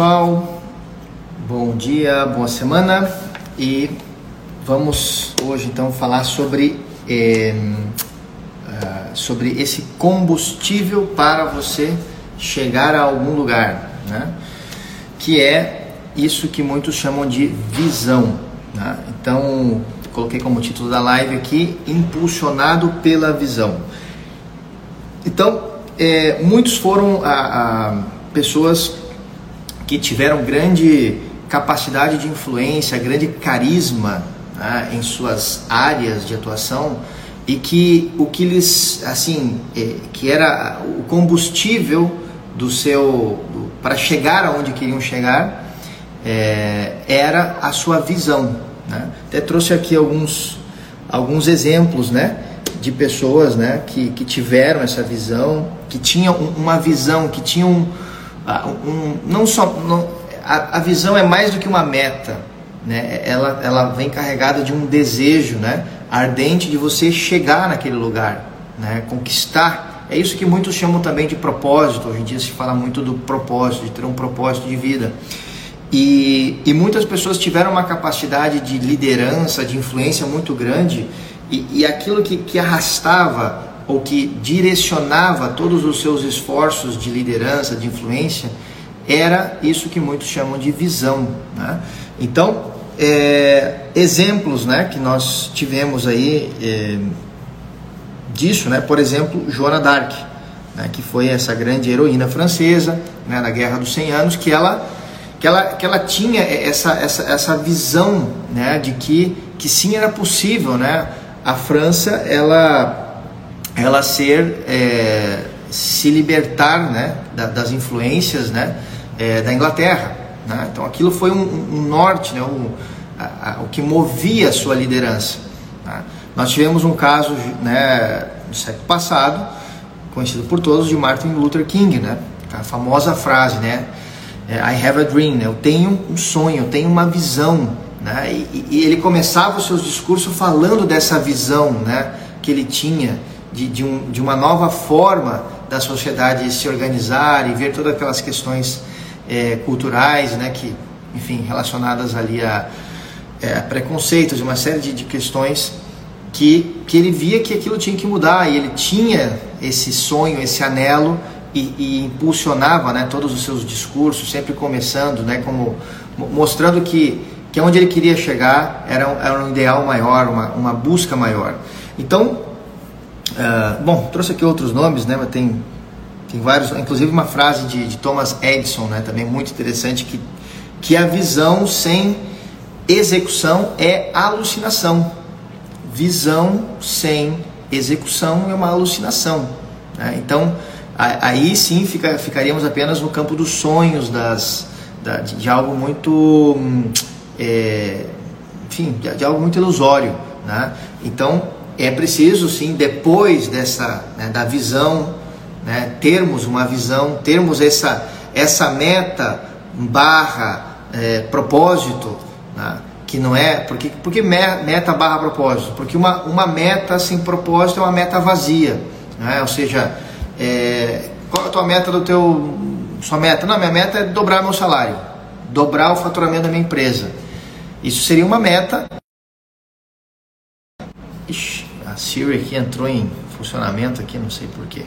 pessoal, bom dia, boa semana e vamos hoje então falar sobre, eh, uh, sobre esse combustível para você chegar a algum lugar, né? que é isso que muitos chamam de visão. Né? Então, coloquei como título da live aqui: Impulsionado pela visão. Então, eh, muitos foram a, a pessoas que tiveram grande capacidade de influência, grande carisma né, em suas áreas de atuação e que o que lhes assim é, que era o combustível do seu para chegar aonde queriam chegar é, era a sua visão né? até trouxe aqui alguns alguns exemplos né de pessoas né que, que tiveram essa visão que tinham uma visão que tinham um, não só não, a, a, visão é mais do que uma meta, né? Ela, ela vem carregada de um desejo, né? Ardente de você chegar naquele lugar, né? Conquistar. É isso que muitos chamam também de propósito. Hoje em dia se fala muito do propósito, de ter um propósito de vida. E, e muitas pessoas tiveram uma capacidade de liderança, de influência muito grande, e, e aquilo que, que arrastava ou que direcionava todos os seus esforços de liderança, de influência, era isso que muitos chamam de visão. Né? Então, é, exemplos né, que nós tivemos aí é, disso, né? por exemplo, Joana d'Arc, né, que foi essa grande heroína francesa né, na Guerra dos 100 Anos, que ela, que ela, que ela tinha essa, essa, essa visão né, de que, que sim era possível né, a França ela ela ser é, se libertar né, das influências né, é, da Inglaterra. Né? Então aquilo foi um, um norte, né, um, a, a, o que movia a sua liderança. Né? Nós tivemos um caso né, no século passado, conhecido por todos, de Martin Luther King, né? a famosa frase, né? É, I have a dream, né? eu tenho um sonho, eu tenho uma visão. Né? E, e ele começava os seus discursos falando dessa visão né? que ele tinha de, de, um, de uma nova forma da sociedade se organizar e ver todas aquelas questões é, culturais, né, que, enfim, relacionadas ali a, é, a preconceitos, uma série de, de questões que, que ele via que aquilo tinha que mudar e ele tinha esse sonho, esse anelo e, e, impulsionava né, todos os seus discursos, sempre começando, né, como, mostrando que, que onde ele queria chegar era, era um ideal maior, uma, uma busca maior. Então, Uh, bom, trouxe aqui outros nomes, né? Mas tem, tem vários, inclusive uma frase de, de Thomas Edison, né? Também muito interessante que que a visão sem execução é alucinação. Visão sem execução é uma alucinação. Né? Então, aí sim fica, ficaríamos apenas no campo dos sonhos, das, da, de, algo muito. É, enfim, de, algo muito ilusório. Né? Então, é preciso sim, depois dessa né, da visão, né, termos uma visão, termos essa, essa meta barra é, propósito, né, que não é porque porque meta barra propósito, porque uma, uma meta sem propósito é uma meta vazia, né, ou seja, é, qual é a tua meta do teu sua meta? Não, minha meta é dobrar meu salário, dobrar o faturamento da minha empresa. Isso seria uma meta. Ixi, a Siri aqui entrou em funcionamento aqui, não sei porquê.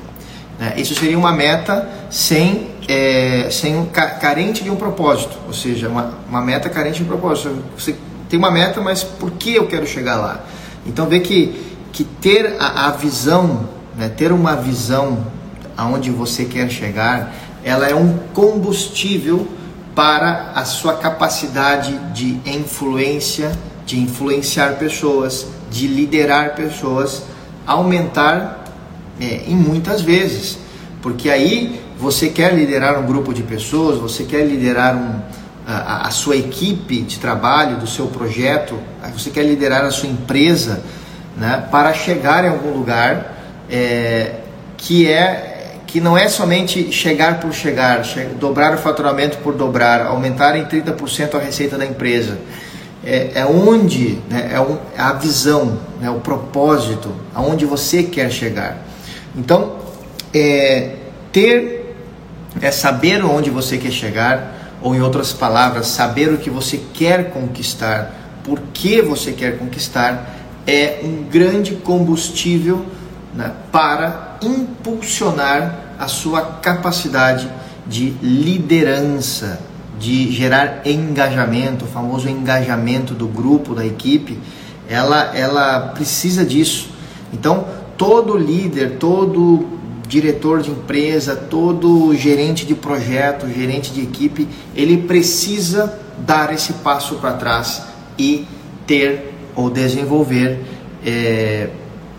É, isso seria uma meta sem, é, sem carente de um propósito, ou seja, uma, uma meta carente de um propósito. Você tem uma meta, mas por que eu quero chegar lá? Então vê que, que ter a, a visão, né, ter uma visão aonde você quer chegar, ela é um combustível para a sua capacidade de influência, de influenciar pessoas, de liderar pessoas aumentar é, em muitas vezes, porque aí você quer liderar um grupo de pessoas, você quer liderar um, a, a, sua equipe de trabalho, do seu projeto, você quer liderar a sua empresa, né, para chegar em algum lugar é, que é que não é somente chegar por chegar, che dobrar o faturamento por dobrar, aumentar em 30% a receita da empresa é, é onde, né, é, um, é, a visão, né, o propósito, aonde você quer chegar. Então, é, ter, é saber onde você quer chegar, ou em outras palavras, saber o que você quer conquistar, por que você quer conquistar, é um grande combustível né, para impulsionar a sua capacidade de liderança, de gerar engajamento, o famoso engajamento do grupo, da equipe, ela, ela precisa disso. Então, todo líder, todo diretor de empresa, todo gerente de projeto, gerente de equipe, ele precisa dar esse passo para trás e ter ou desenvolver é,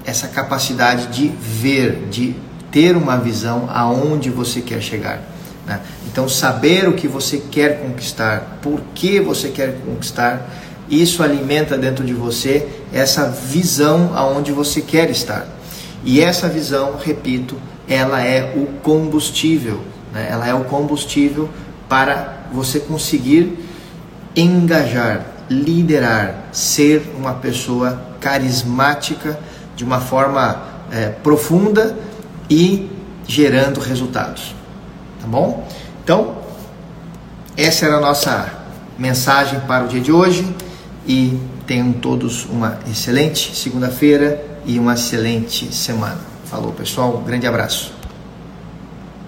essa capacidade de ver, de ter uma visão aonde você quer chegar. Né? Então, saber o que você quer conquistar, por que você quer conquistar, isso alimenta dentro de você essa visão aonde você quer estar. E essa visão, repito, ela é o combustível, né? ela é o combustível para você conseguir engajar, liderar, ser uma pessoa carismática de uma forma é, profunda e gerando resultados. Tá bom? Então, essa era a nossa mensagem para o dia de hoje e tenham todos uma excelente segunda-feira e uma excelente semana. Falou, pessoal. Um grande abraço.